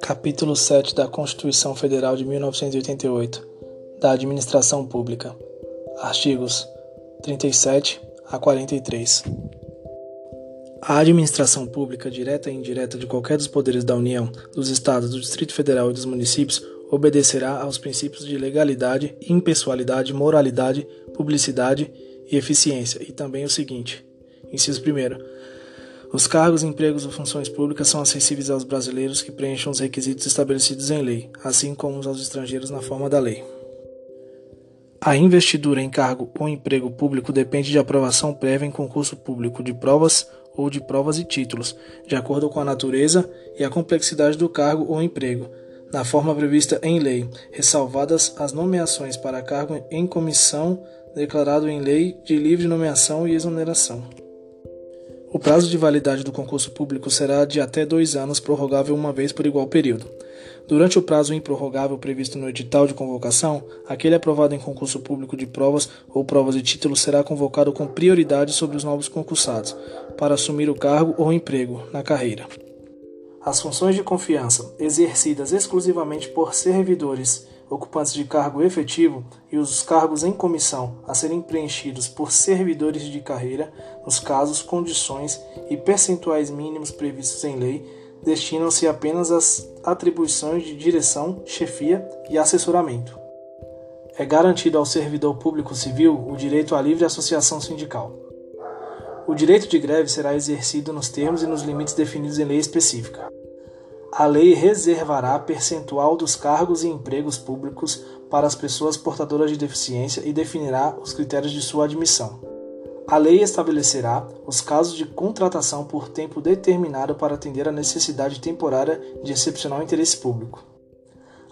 Capítulo 7 da Constituição Federal de 1988 da Administração Pública. Artigos 37 a 43. A administração pública, direta e indireta de qualquer dos poderes da União, dos Estados, do Distrito Federal e dos municípios, obedecerá aos princípios de legalidade, impessoalidade, moralidade, publicidade e eficiência, e também o seguinte: inciso 1. Os cargos, empregos ou funções públicas são acessíveis aos brasileiros que preencham os requisitos estabelecidos em lei, assim como aos estrangeiros na forma da lei. A investidura em cargo ou emprego público depende de aprovação prévia em concurso público de provas ou de provas e títulos, de acordo com a natureza e a complexidade do cargo ou emprego, na forma prevista em lei, ressalvadas as nomeações para cargo em comissão declarado em lei de livre nomeação e exoneração. O prazo de validade do concurso público será de até dois anos, prorrogável uma vez por igual período. Durante o prazo improrrogável previsto no edital de convocação, aquele aprovado em concurso público de provas ou provas de título será convocado com prioridade sobre os novos concursados, para assumir o cargo ou emprego na carreira. As funções de confiança, exercidas exclusivamente por servidores ocupantes de cargo efetivo, e os cargos em comissão a serem preenchidos por servidores de carreira, nos casos, condições e percentuais mínimos previstos em lei, destinam-se apenas às atribuições de direção, chefia e assessoramento. É garantido ao servidor público civil o direito à livre associação sindical. O direito de greve será exercido nos termos e nos limites definidos em lei específica. A lei reservará percentual dos cargos e empregos públicos para as pessoas portadoras de deficiência e definirá os critérios de sua admissão. A lei estabelecerá os casos de contratação por tempo determinado para atender à necessidade temporária de excepcional interesse público.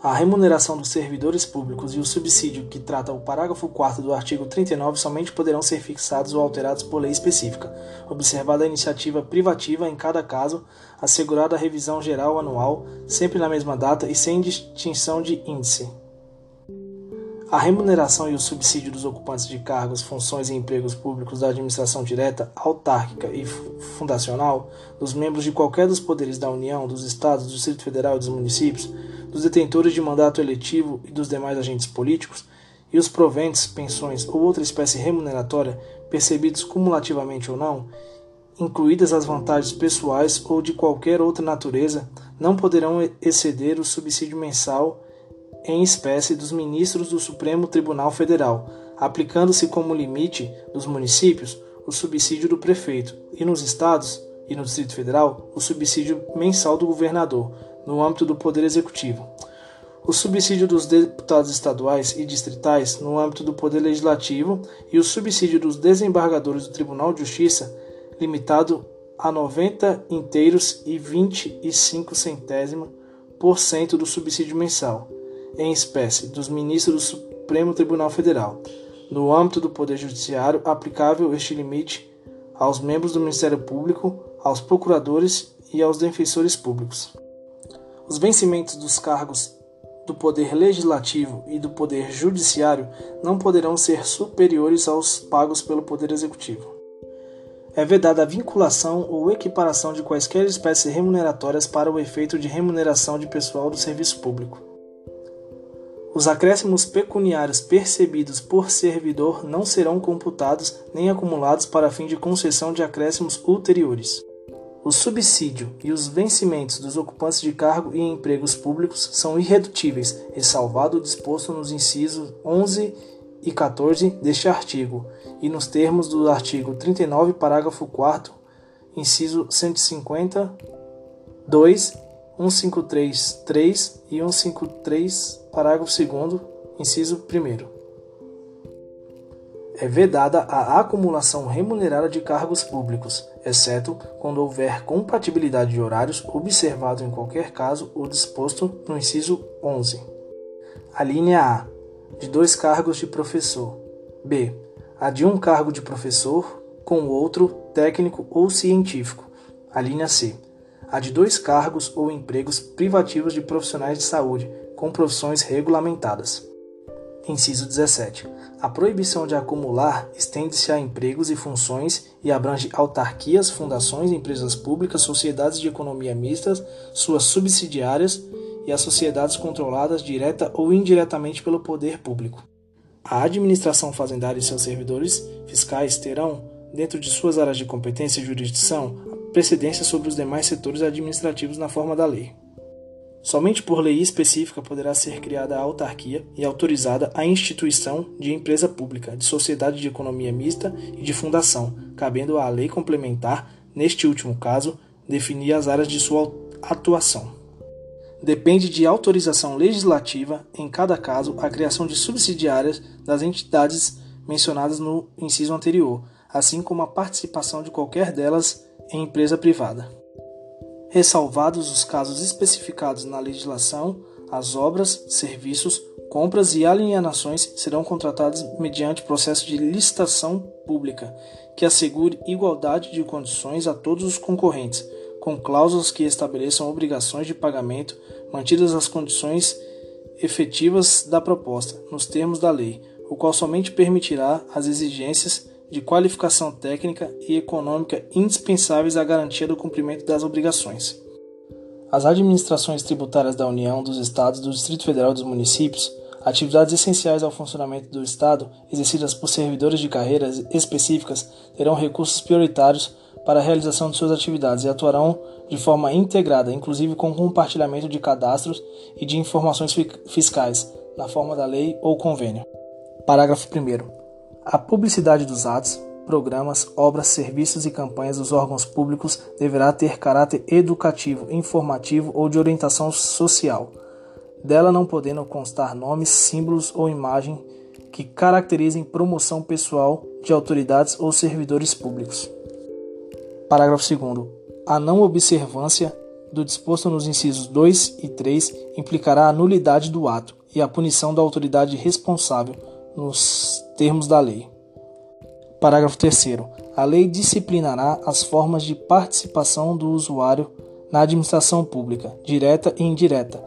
A remuneração dos servidores públicos e o subsídio que trata o parágrafo 4 do artigo 39 somente poderão ser fixados ou alterados por lei específica, observada a iniciativa privativa em cada caso, assegurada a revisão geral anual, sempre na mesma data e sem distinção de índice. A remuneração e o subsídio dos ocupantes de cargos, funções e empregos públicos da administração direta, autárquica e fundacional, dos membros de qualquer dos poderes da União, dos Estados, do Distrito Federal e dos municípios, dos detentores de mandato eletivo e dos demais agentes políticos, e os proventos, pensões ou outra espécie remuneratória, percebidos cumulativamente ou não, incluídas as vantagens pessoais ou de qualquer outra natureza, não poderão exceder o subsídio mensal em espécie dos ministros do Supremo Tribunal Federal, aplicando-se como limite dos municípios o subsídio do prefeito e nos estados e no Distrito Federal o subsídio mensal do governador, no âmbito do Poder Executivo. O subsídio dos deputados estaduais e distritais no âmbito do Poder Legislativo e o subsídio dos desembargadores do Tribunal de Justiça, limitado a 90 inteiros e 25 centésimos por cento do subsídio mensal em espécie dos ministros do Supremo Tribunal Federal. No âmbito do Poder Judiciário, aplicável este limite aos membros do Ministério Público, aos procuradores e aos defensores públicos. Os vencimentos dos cargos do Poder Legislativo e do Poder Judiciário não poderão ser superiores aos pagos pelo Poder Executivo. É vedada a vinculação ou equiparação de quaisquer espécies remuneratórias para o efeito de remuneração de pessoal do serviço público. Os acréscimos pecuniários percebidos por servidor não serão computados nem acumulados para fim de concessão de acréscimos ulteriores. O subsídio e os vencimentos dos ocupantes de cargo e empregos públicos são irredutíveis, ressalvado o disposto nos incisos 11 e 14 deste artigo e nos termos do artigo 39, parágrafo 4 inciso 150, 2 153.3 e 153, parágrafo 2 inciso 1 É vedada a acumulação remunerada de cargos públicos, exceto quando houver compatibilidade de horários, observado em qualquer caso o disposto no inciso 11. A linha A, de dois cargos de professor. B, a de um cargo de professor com outro técnico ou científico. A linha C, a de dois cargos ou empregos privativos de profissionais de saúde, com profissões regulamentadas. Inciso 17. A proibição de acumular estende-se a empregos e funções e abrange autarquias, fundações, empresas públicas, sociedades de economia mistas, suas subsidiárias e as sociedades controladas direta ou indiretamente pelo poder público. A administração fazendária e seus servidores fiscais terão, dentro de suas áreas de competência e jurisdição, precedência sobre os demais setores administrativos na forma da lei. Somente por lei específica poderá ser criada a autarquia e autorizada a instituição de empresa pública, de sociedade de economia mista e de fundação, cabendo à lei complementar, neste último caso, definir as áreas de sua atuação. Depende de autorização legislativa, em cada caso, a criação de subsidiárias das entidades mencionadas no inciso anterior, assim como a participação de qualquer delas em empresa privada ressalvados os casos especificados na legislação, as obras, serviços, compras e alienações serão contratadas mediante processo de licitação pública, que assegure igualdade de condições a todos os concorrentes, com cláusulas que estabeleçam obrigações de pagamento, mantidas as condições efetivas da proposta, nos termos da lei, o qual somente permitirá as exigências de qualificação técnica e econômica indispensáveis à garantia do cumprimento das obrigações. As administrações tributárias da União, dos Estados, do Distrito Federal e dos municípios, atividades essenciais ao funcionamento do Estado, exercidas por servidores de carreiras específicas, terão recursos prioritários para a realização de suas atividades e atuarão de forma integrada, inclusive com compartilhamento de cadastros e de informações fiscais, na forma da lei ou convênio. Parágrafo 1. A publicidade dos atos, programas, obras, serviços e campanhas dos órgãos públicos deverá ter caráter educativo, informativo ou de orientação social, dela não podendo constar nomes, símbolos ou imagem que caracterizem promoção pessoal de autoridades ou servidores públicos. Parágrafo 2. A não observância do disposto nos incisos 2 e 3 implicará a nulidade do ato e a punição da autoridade responsável nos termos da lei. Parágrafo 3. A lei disciplinará as formas de participação do usuário na administração pública, direta e indireta,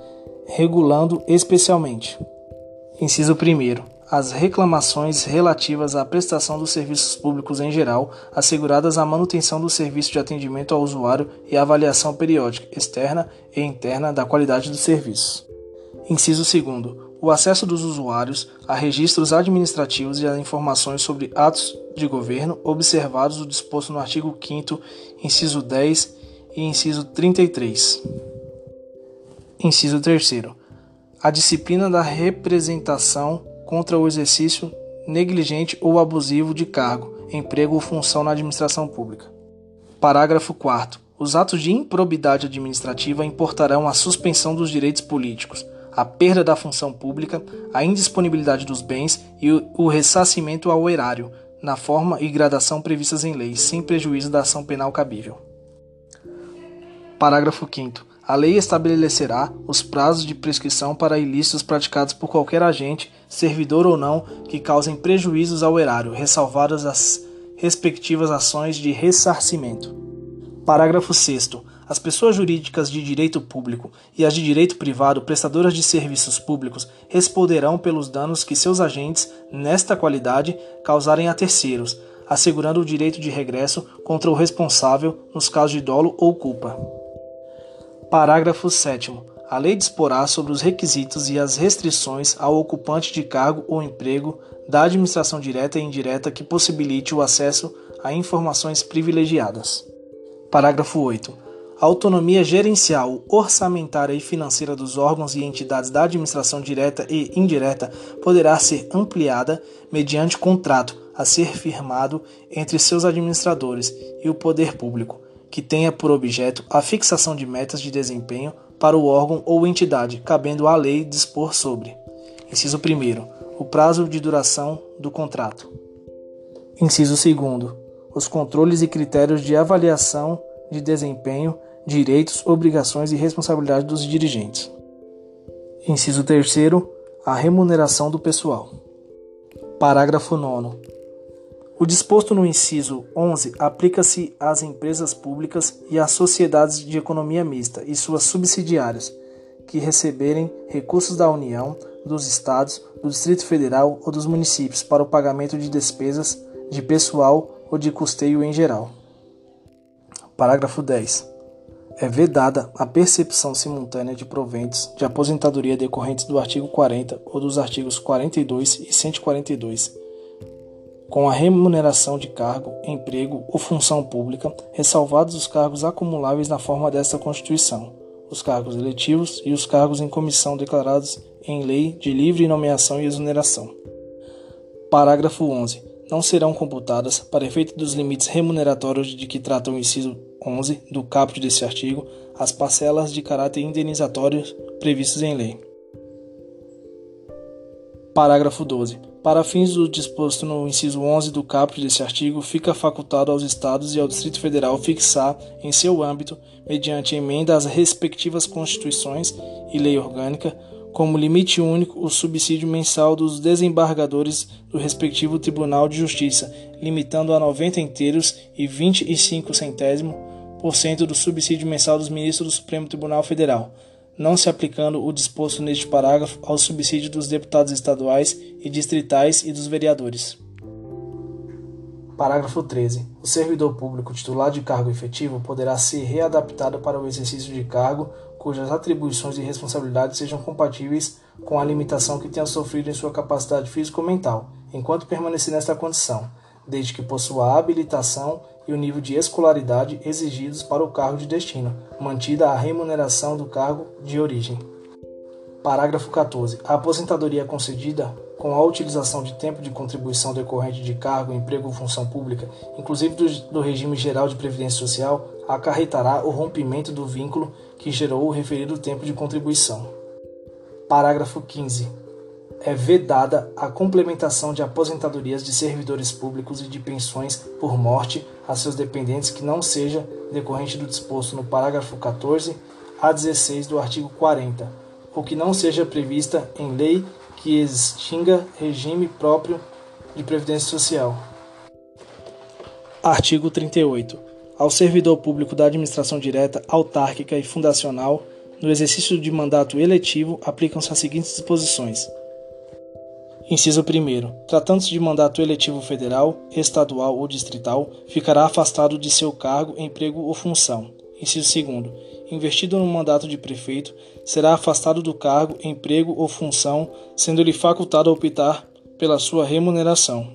regulando especialmente: Inciso 1. As reclamações relativas à prestação dos serviços públicos em geral, asseguradas a manutenção do serviço de atendimento ao usuário e avaliação periódica, externa e interna da qualidade dos serviços. Inciso 2 o acesso dos usuários a registros administrativos e a informações sobre atos de governo, observados o disposto no artigo 5, inciso 10 e inciso 33. Inciso 3. A disciplina da representação contra o exercício negligente ou abusivo de cargo, emprego ou função na administração pública. Parágrafo 4. Os atos de improbidade administrativa importarão a suspensão dos direitos políticos a perda da função pública, a indisponibilidade dos bens e o ressarcimento ao erário, na forma e gradação previstas em lei, sem prejuízo da ação penal cabível. Parágrafo 5. A lei estabelecerá os prazos de prescrição para ilícitos praticados por qualquer agente, servidor ou não, que causem prejuízos ao erário, ressalvadas as respectivas ações de ressarcimento. Parágrafo 6. As pessoas jurídicas de direito público e as de direito privado prestadoras de serviços públicos responderão pelos danos que seus agentes, nesta qualidade, causarem a terceiros, assegurando o direito de regresso contra o responsável nos casos de dolo ou culpa. Parágrafo 7. A lei disporá sobre os requisitos e as restrições ao ocupante de cargo ou emprego da administração direta e indireta que possibilite o acesso a informações privilegiadas. Parágrafo 8. A autonomia gerencial, orçamentária e financeira dos órgãos e entidades da administração direta e indireta poderá ser ampliada mediante contrato a ser firmado entre seus administradores e o poder público, que tenha por objeto a fixação de metas de desempenho para o órgão ou entidade, cabendo à lei dispor sobre. Inciso 1. O prazo de duração do contrato. Inciso 2. Os controles e critérios de avaliação de desempenho direitos, obrigações e responsabilidades dos dirigentes. Inciso 3. A remuneração do pessoal. Parágrafo 9. O disposto no inciso 11 aplica-se às empresas públicas e às sociedades de economia mista e suas subsidiárias que receberem recursos da União, dos estados, do Distrito Federal ou dos municípios para o pagamento de despesas de pessoal ou de custeio em geral. Parágrafo 10. É vedada a percepção simultânea de proventos de aposentadoria decorrentes do artigo 40 ou dos artigos 42 e 142, com a remuneração de cargo, emprego ou função pública, ressalvados os cargos acumuláveis na forma desta Constituição, os cargos eletivos e os cargos em comissão declarados em lei de livre nomeação e exoneração. Parágrafo 11 não serão computadas, para efeito dos limites remuneratórios de que trata o inciso 11 do caput desse artigo, as parcelas de caráter indenizatório previstas em lei. Parágrafo 12. Para fins do disposto no inciso 11 do caput desse artigo, fica facultado aos Estados e ao Distrito Federal fixar, em seu âmbito, mediante emenda às respectivas Constituições e lei orgânica, como limite único o subsídio mensal dos desembargadores do respectivo Tribunal de Justiça, limitando a 90 inteiros e 25 centésimo por cento do subsídio mensal dos ministros do Supremo Tribunal Federal, não se aplicando o disposto neste parágrafo ao subsídio dos deputados estaduais e distritais e dos vereadores. Parágrafo 13. O servidor público titular de cargo efetivo poderá ser readaptado para o exercício de cargo cujas atribuições e responsabilidades sejam compatíveis com a limitação que tenha sofrido em sua capacidade física ou mental, enquanto permanecer nesta condição, desde que possua a habilitação e o nível de escolaridade exigidos para o cargo de destino, mantida a remuneração do cargo de origem. Parágrafo 14. A aposentadoria concedida com a utilização de tempo de contribuição decorrente de cargo, emprego ou função pública, inclusive do, do regime geral de previdência social, acarretará o rompimento do vínculo que gerou o referido tempo de contribuição. Parágrafo 15. É vedada a complementação de aposentadorias de servidores públicos e de pensões por morte a seus dependentes que não seja decorrente do disposto no parágrafo 14 a 16 do artigo 40, ou que não seja prevista em lei que extinga regime próprio de previdência social. Artigo 38. Ao servidor público da administração direta, autárquica e fundacional, no exercício de mandato eletivo, aplicam-se as seguintes disposições. Inciso 1. Tratando-se de mandato eletivo federal, estadual ou distrital, ficará afastado de seu cargo, emprego ou função. Inciso 2. Investido no mandato de prefeito, será afastado do cargo, emprego ou função, sendo-lhe facultado optar pela sua remuneração.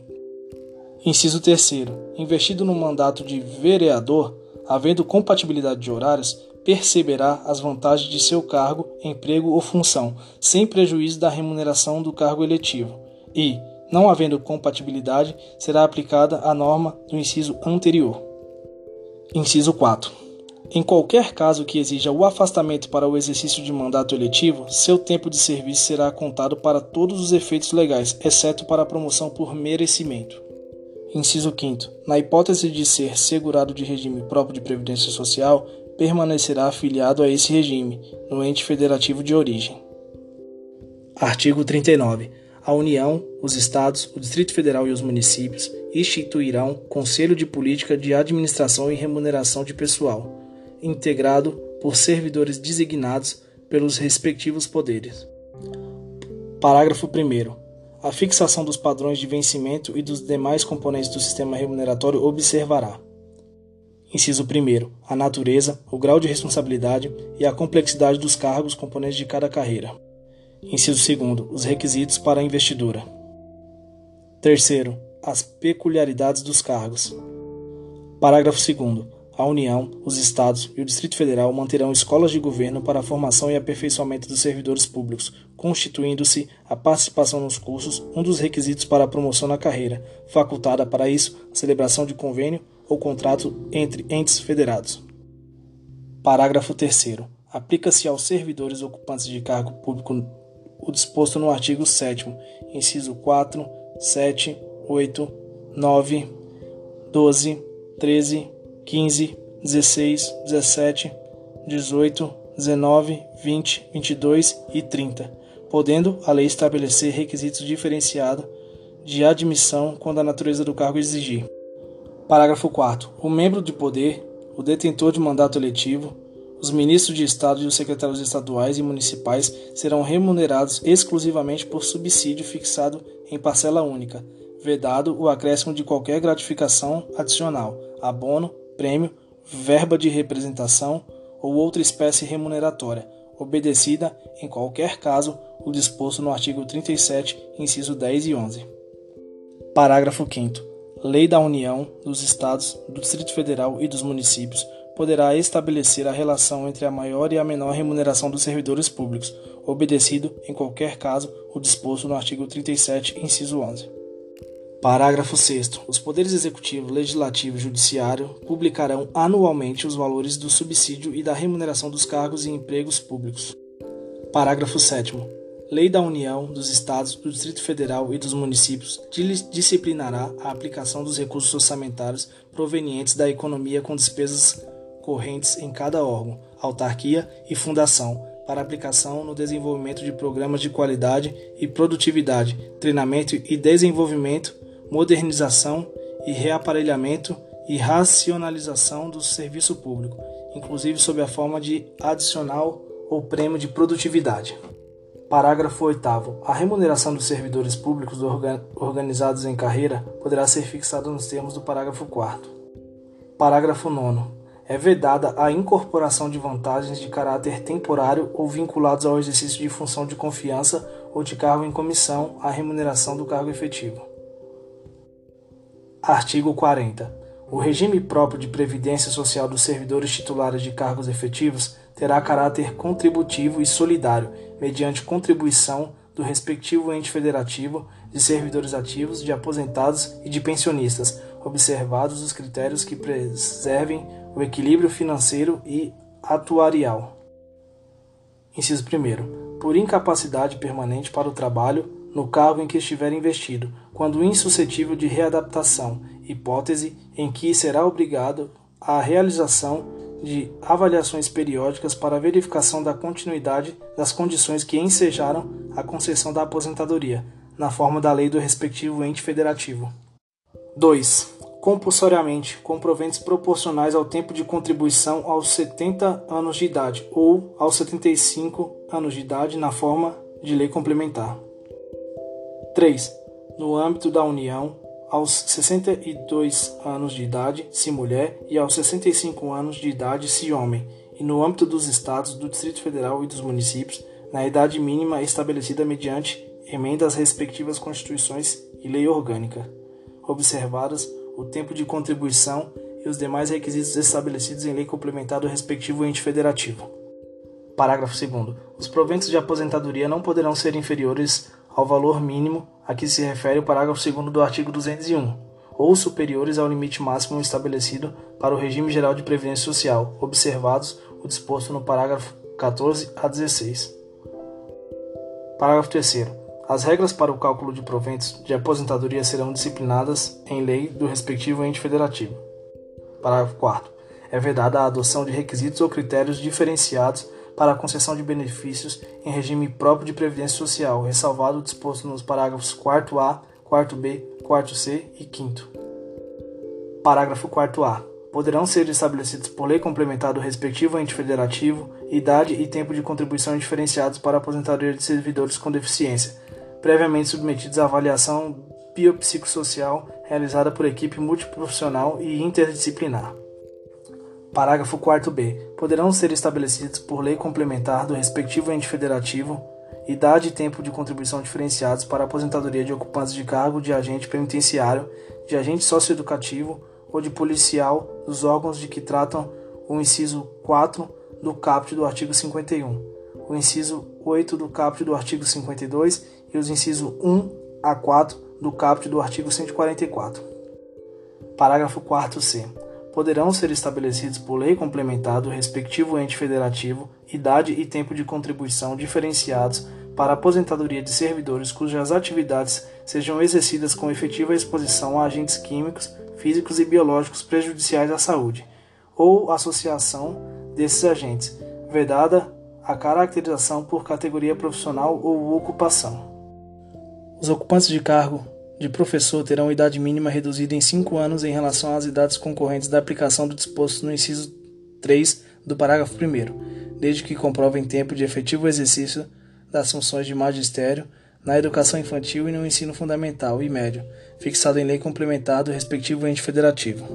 Inciso 3. Investido no mandato de vereador, havendo compatibilidade de horários, perceberá as vantagens de seu cargo, emprego ou função, sem prejuízo da remuneração do cargo eletivo. E, não havendo compatibilidade, será aplicada a norma do inciso anterior. Inciso 4. Em qualquer caso que exija o afastamento para o exercício de mandato eletivo, seu tempo de serviço será contado para todos os efeitos legais, exceto para a promoção por merecimento. Inciso 5. Na hipótese de ser segurado de regime próprio de previdência social, permanecerá afiliado a esse regime, no ente federativo de origem. Artigo 39. A União, os Estados, o Distrito Federal e os municípios instituirão Conselho de Política de Administração e Remuneração de Pessoal integrado por servidores designados pelos respectivos poderes. Parágrafo 1. A fixação dos padrões de vencimento e dos demais componentes do sistema remuneratório observará. Inciso 1. A natureza, o grau de responsabilidade e a complexidade dos cargos componentes de cada carreira. Inciso 2. Os requisitos para a investidura. Terceiro, as peculiaridades dos cargos. Parágrafo 2 a União, os Estados e o Distrito Federal manterão escolas de governo para a formação e aperfeiçoamento dos servidores públicos, constituindo-se a participação nos cursos um dos requisitos para a promoção na carreira, facultada para isso a celebração de convênio ou contrato entre entes federados. Parágrafo 3. Aplica-se aos servidores ocupantes de cargo público o disposto no artigo 7, inciso 4, 7, 8, 9, 12, 13, 15, 16, 17, 18, 19, 20, 22 e 30, podendo a lei estabelecer requisitos diferenciados de admissão quando a natureza do cargo exigir. Parágrafo 4. O membro de poder, o detentor de mandato eletivo, Os ministros de Estado e os secretários estaduais e municipais serão remunerados exclusivamente por subsídio fixado em parcela única, vedado o acréscimo de qualquer gratificação adicional, abono, prêmio, verba de representação ou outra espécie remuneratória, obedecida, em qualquer caso, o disposto no artigo 37, inciso 10 e 11. Parágrafo 5 Lei da União, dos Estados, do Distrito Federal e dos municípios poderá estabelecer a relação entre a maior e a menor remuneração dos servidores públicos, obedecido, em qualquer caso, o disposto no artigo 37, inciso 11. Parágrafo 6. Os poderes executivo, legislativo e judiciário publicarão anualmente os valores do subsídio e da remuneração dos cargos e empregos públicos. Parágrafo 7. Lei da União, dos Estados, do Distrito Federal e dos municípios disciplinará a aplicação dos recursos orçamentários provenientes da economia com despesas correntes em cada órgão, autarquia e fundação, para aplicação no desenvolvimento de programas de qualidade e produtividade, treinamento e desenvolvimento, modernização e reaparelhamento e racionalização do serviço público, inclusive sob a forma de adicional ou prêmio de produtividade. Parágrafo 8. A remuneração dos servidores públicos organizados em carreira poderá ser fixada nos termos do parágrafo 4. Parágrafo 9 é vedada a incorporação de vantagens de caráter temporário ou vinculados ao exercício de função de confiança ou de cargo em comissão à remuneração do cargo efetivo. Artigo 40. O regime próprio de previdência social dos servidores titulares de cargos efetivos terá caráter contributivo e solidário, mediante contribuição do respectivo ente federativo, de servidores ativos, de aposentados e de pensionistas, observados os critérios que preservem o equilíbrio financeiro e atuarial. Inciso 1. Por incapacidade permanente para o trabalho no cargo em que estiver investido, quando insuscetível de readaptação, hipótese em que será obrigado à realização de avaliações periódicas para verificação da continuidade das condições que ensejaram a concessão da aposentadoria, na forma da lei do respectivo ente federativo. 2 compulsoriamente com proventes proporcionais ao tempo de contribuição aos 70 anos de idade ou aos 75 anos de idade na forma de lei complementar. 3. No âmbito da União, aos 62 anos de idade, se mulher, e aos 65 anos de idade, se homem, e no âmbito dos estados, do Distrito Federal e dos municípios, na idade mínima estabelecida mediante emenda às respectivas constituições e lei orgânica, observadas o tempo de contribuição e os demais requisitos estabelecidos em lei complementar do respectivo ente federativo. Parágrafo 2. Os proventos de aposentadoria não poderão ser inferiores ao valor mínimo a que se refere o parágrafo 2 do artigo 201, ou superiores ao limite máximo estabelecido para o regime geral de previdência social, observados o disposto no parágrafo 14 a 16. Parágrafo 3. As regras para o cálculo de proventos de aposentadoria serão disciplinadas em lei do respectivo ente federativo. Parágrafo 4. É vedada a adoção de requisitos ou critérios diferenciados para a concessão de benefícios em regime próprio de previdência social, ressalvado o disposto nos parágrafos 4A, 4B, 4C e 5. Parágrafo 4A. Poderão ser estabelecidos por lei complementar do respectivo ente federativo idade e tempo de contribuição diferenciados para a aposentadoria de servidores com deficiência, previamente submetidos à avaliação biopsicossocial realizada por equipe multiprofissional e interdisciplinar. Parágrafo 4b. Poderão ser estabelecidos por lei complementar do respectivo ente federativo idade e tempo de contribuição diferenciados para a aposentadoria de ocupantes de cargo de agente penitenciário, de agente socioeducativo ou de policial dos órgãos de que tratam o inciso 4 do caput do artigo 51, o inciso 8 do caput do artigo 52 e os incisos 1 a 4 do caput do artigo 144. Parágrafo 4c. Poderão ser estabelecidos por lei complementar do respectivo ente federativo idade e tempo de contribuição diferenciados para aposentadoria de servidores cujas atividades sejam exercidas com efetiva exposição a agentes químicos, físicos e biológicos prejudiciais à saúde, ou associação desses agentes, vedada a caracterização por categoria profissional ou ocupação. Os ocupantes de cargo de professor terão idade mínima reduzida em 5 anos em relação às idades concorrentes da aplicação do disposto no inciso 3 do parágrafo 1, desde que comprovem tempo de efetivo exercício das funções de magistério na educação infantil e no ensino fundamental e médio, fixado em lei complementar do respectivo ente federativo.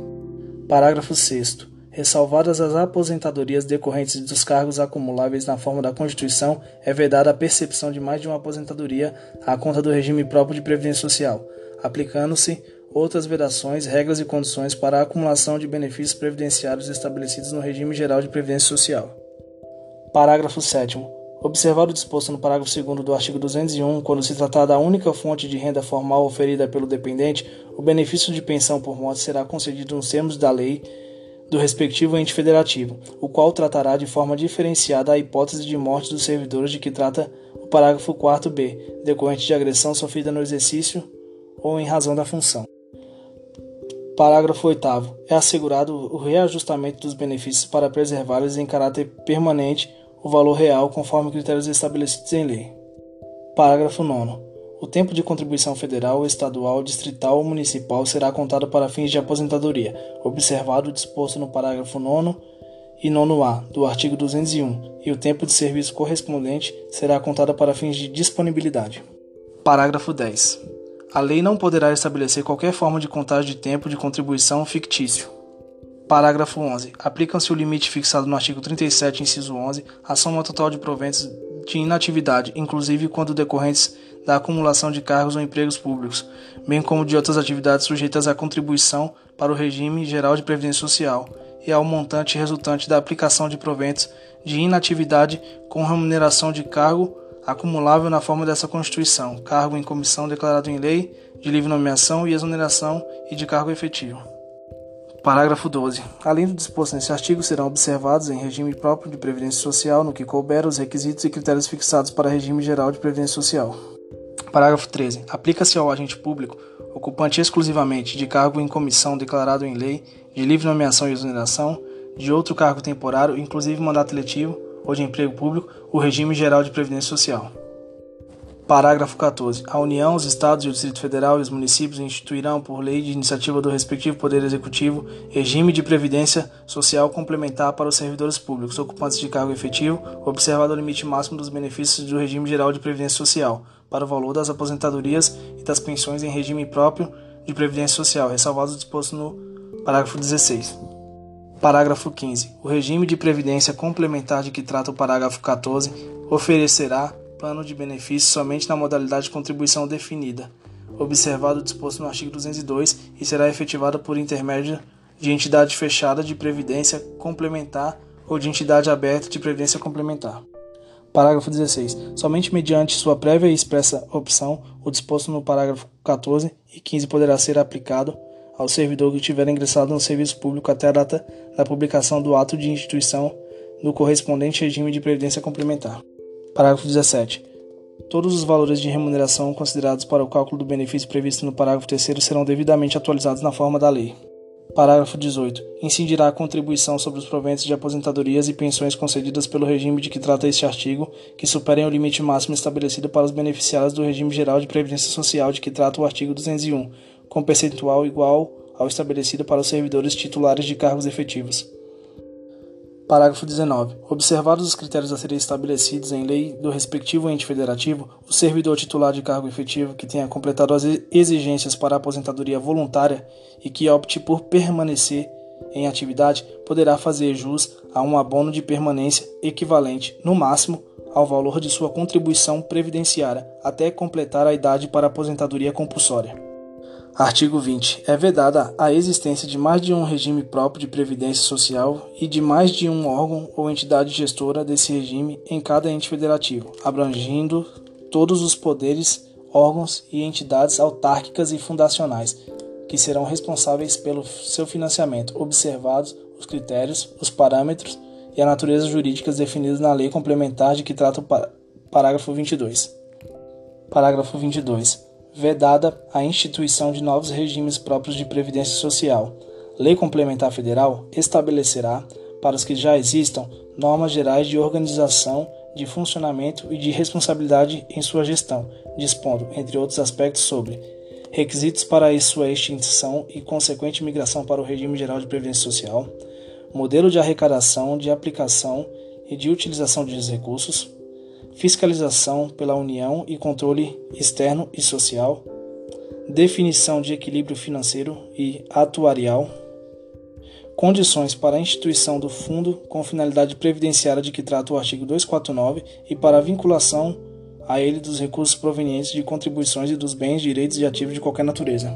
Parágrafo 6 ressalvadas as aposentadorias decorrentes dos cargos acumuláveis na forma da Constituição, é vedada a percepção de mais de uma aposentadoria à conta do regime próprio de previdência social, aplicando-se outras vedações, regras e condições para a acumulação de benefícios previdenciários estabelecidos no regime geral de previdência social. Parágrafo 7 Observado o disposto no parágrafo 2 do artigo 201, quando se tratar da única fonte de renda formal oferida pelo dependente, o benefício de pensão por morte será concedido nos termos da lei do respectivo ente federativo, o qual tratará de forma diferenciada a hipótese de morte dos servidores de que trata o parágrafo 4b, decorrente de agressão sofrida no exercício ou em razão da função. Parágrafo 8. É assegurado o reajustamento dos benefícios para preservar-lhes em caráter permanente o valor real conforme critérios estabelecidos em lei. Parágrafo 9. O tempo de contribuição federal, estadual, distrital ou municipal será contado para fins de aposentadoria, observado o disposto no parágrafo 9 e 9A do artigo 201, e o tempo de serviço correspondente será contado para fins de disponibilidade. Parágrafo 10. A lei não poderá estabelecer qualquer forma de contagem de tempo de contribuição fictício. Parágrafo 11. Aplicam-se o limite fixado no artigo 37, inciso 11, à soma total de proventos de inatividade, inclusive quando decorrentes da acumulação de cargos ou empregos públicos, bem como de outras atividades sujeitas à contribuição para o regime geral de previdência social e ao montante resultante da aplicação de proventos de inatividade com remuneração de cargo acumulável na forma dessa Constituição, cargo em comissão declarado em lei, de livre nomeação e exoneração e de cargo efetivo. Parágrafo 12. Além do disposto nesse artigo, serão observados em regime próprio de previdência social, no que couber, os requisitos e critérios fixados para regime geral de previdência social. Parágrafo 13. Aplica-se ao agente público, ocupante exclusivamente de cargo em comissão declarado em lei, de livre nomeação e exoneração, de outro cargo temporário, inclusive mandato eletivo ou de emprego público, o regime geral de previdência social. Parágrafo 14. A União, os Estados e o Distrito Federal e os municípios instituirão, por lei de iniciativa do respectivo Poder Executivo, regime de previdência social complementar para os servidores públicos ocupantes de cargo efetivo, observado o limite máximo dos benefícios do regime geral de previdência social, para o valor das aposentadorias e das pensões em regime próprio de previdência social, ressalvado o disposto no parágrafo 16. Parágrafo 15. O regime de previdência complementar de que trata o parágrafo 14 oferecerá plano de benefícios somente na modalidade de contribuição definida, observado o disposto no artigo 202, e será efetivada por intermédio de entidade fechada de previdência complementar ou de entidade aberta de previdência complementar. Parágrafo 16. Somente mediante sua prévia e expressa opção, o disposto no parágrafo 14 e 15 poderá ser aplicado ao servidor que tiver ingressado no serviço público até a data da publicação do ato de instituição do correspondente regime de previdência complementar. Parágrafo 17. Todos os valores de remuneração considerados para o cálculo do benefício previsto no parágrafo 3 serão devidamente atualizados na forma da lei. Parágrafo 18. Incidirá a contribuição sobre os proventos de aposentadorias e pensões concedidas pelo regime de que trata este artigo, que superem o limite máximo estabelecido para os beneficiários do regime geral de previdência social de que trata o artigo 201, com percentual igual ao estabelecido para os servidores titulares de cargos efetivos. Parágrafo 19. Observados os critérios a serem estabelecidos em lei do respectivo ente federativo, o servidor titular de cargo efetivo que tenha completado as exigências para a aposentadoria voluntária e que opte por permanecer em atividade poderá fazer jus a um abono de permanência equivalente, no máximo, ao valor de sua contribuição previdenciária até completar a idade para a aposentadoria compulsória. Artigo 20. É vedada a existência de mais de um regime próprio de previdência social e de mais de um órgão ou entidade gestora desse regime em cada ente federativo, abrangindo todos os poderes, órgãos e entidades autárquicas e fundacionais, que serão responsáveis pelo seu financiamento, observados os critérios, os parâmetros e a natureza jurídicas definidos na lei complementar de que trata o parágrafo 22. Parágrafo 22 vedada a instituição de novos regimes próprios de previdência social. Lei Complementar Federal estabelecerá, para os que já existam, normas gerais de organização, de funcionamento e de responsabilidade em sua gestão, dispondo, entre outros aspectos, sobre requisitos para sua extinção e consequente migração para o regime geral de previdência social, modelo de arrecadação, de aplicação e de utilização dos recursos, fiscalização pela União e controle externo e social, definição de equilíbrio financeiro e atuarial, condições para a instituição do fundo com finalidade previdenciária de que trata o artigo 249 e para a vinculação a ele dos recursos provenientes de contribuições e dos bens, direitos e ativos de qualquer natureza.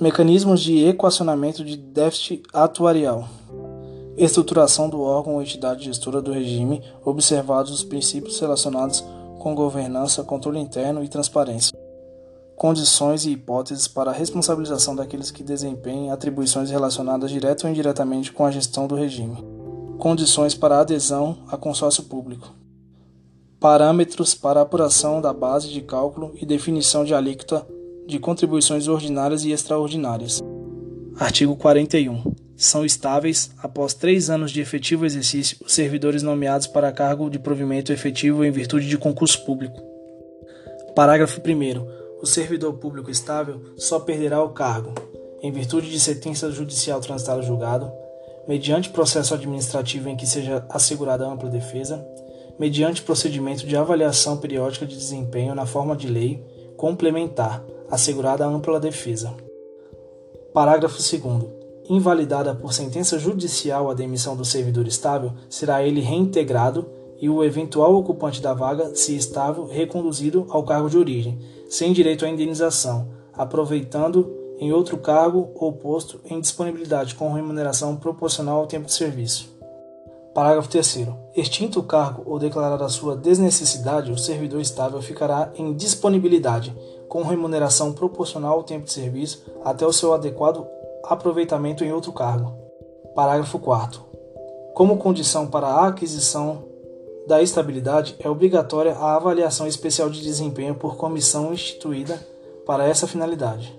Mecanismos de equacionamento de déficit atuarial. Estruturação do órgão ou entidade gestora do regime, observados os princípios relacionados com governança, controle interno e transparência. Condições e hipóteses para a responsabilização daqueles que desempenhem atribuições relacionadas direta ou indiretamente com a gestão do regime. Condições para adesão a consórcio público. Parâmetros para apuração da base de cálculo e definição de alíquota de contribuições ordinárias e extraordinárias. Artigo 41. São estáveis, após três anos de efetivo exercício, os servidores nomeados para cargo de provimento efetivo em virtude de concurso público. Parágrafo 1. O servidor público estável só perderá o cargo, em virtude de sentença judicial transitada julgado, mediante processo administrativo em que seja assegurada ampla defesa, mediante procedimento de avaliação periódica de desempenho na forma de lei complementar, assegurada ampla defesa. Parágrafo 2. Invalidada por sentença judicial a demissão do servidor estável, será ele reintegrado e o eventual ocupante da vaga, se estável, reconduzido ao cargo de origem, sem direito à indenização, aproveitando em outro cargo ou posto em disponibilidade com remuneração proporcional ao tempo de serviço. Parágrafo 3. Extinto o cargo ou declarada a sua desnecessidade, o servidor estável ficará em disponibilidade, com remuneração proporcional ao tempo de serviço até o seu adequado aproveitamento em outro cargo. Parágrafo 4. Como condição para a aquisição da estabilidade, é obrigatória a avaliação especial de desempenho por comissão instituída para essa finalidade.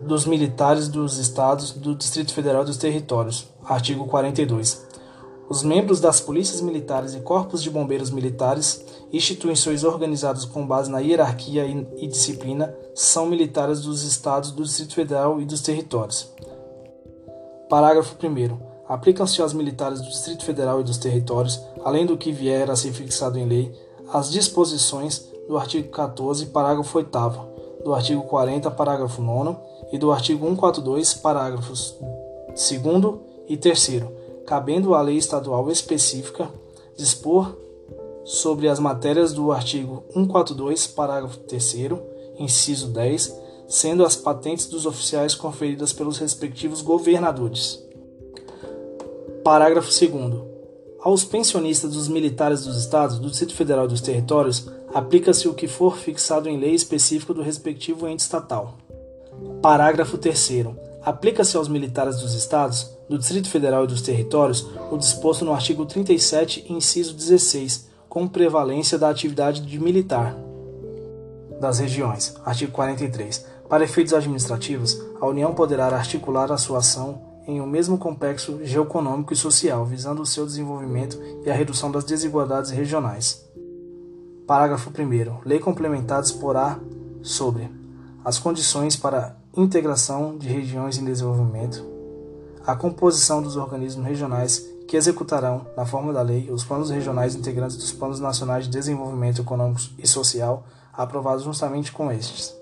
Dos militares dos estados, do Distrito Federal e dos territórios. Artigo 42. Os membros das polícias militares e corpos de bombeiros militares, instituições organizadas com base na hierarquia e disciplina, são militares dos estados, do Distrito Federal e dos territórios. Parágrafo 1. Aplicam-se aos militares do Distrito Federal e dos territórios, além do que vier a ser fixado em lei, as disposições do artigo 14, parágrafo 8, do artigo 40, parágrafo 9 e do artigo 142, parágrafos 2 e 3 cabendo à lei estadual específica dispor sobre as matérias do artigo 142, parágrafo 3, inciso 10, sendo as patentes dos oficiais conferidas pelos respectivos governadores. Parágrafo 2. Aos pensionistas dos militares dos estados, do Distrito Federal e dos territórios, aplica-se o que for fixado em lei específica do respectivo ente estatal. Parágrafo 3. Aplica-se aos militares dos estados, do Distrito Federal e dos Territórios o disposto no artigo 37, inciso 16, com prevalência da atividade de militar das regiões. Artigo 43. Para efeitos administrativos, a União poderá articular a sua ação em um mesmo complexo geoeconômico e social, visando o seu desenvolvimento e a redução das desigualdades regionais. Parágrafo 1. Lei complementar disporá sobre as condições para integração de regiões em desenvolvimento, a composição dos organismos regionais que executarão, na forma da lei, os planos regionais integrantes dos planos nacionais de desenvolvimento econômico e social aprovados justamente com estes.